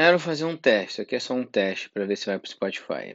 Quero fazer um teste. Aqui é só um teste para ver se vai para o Spotify.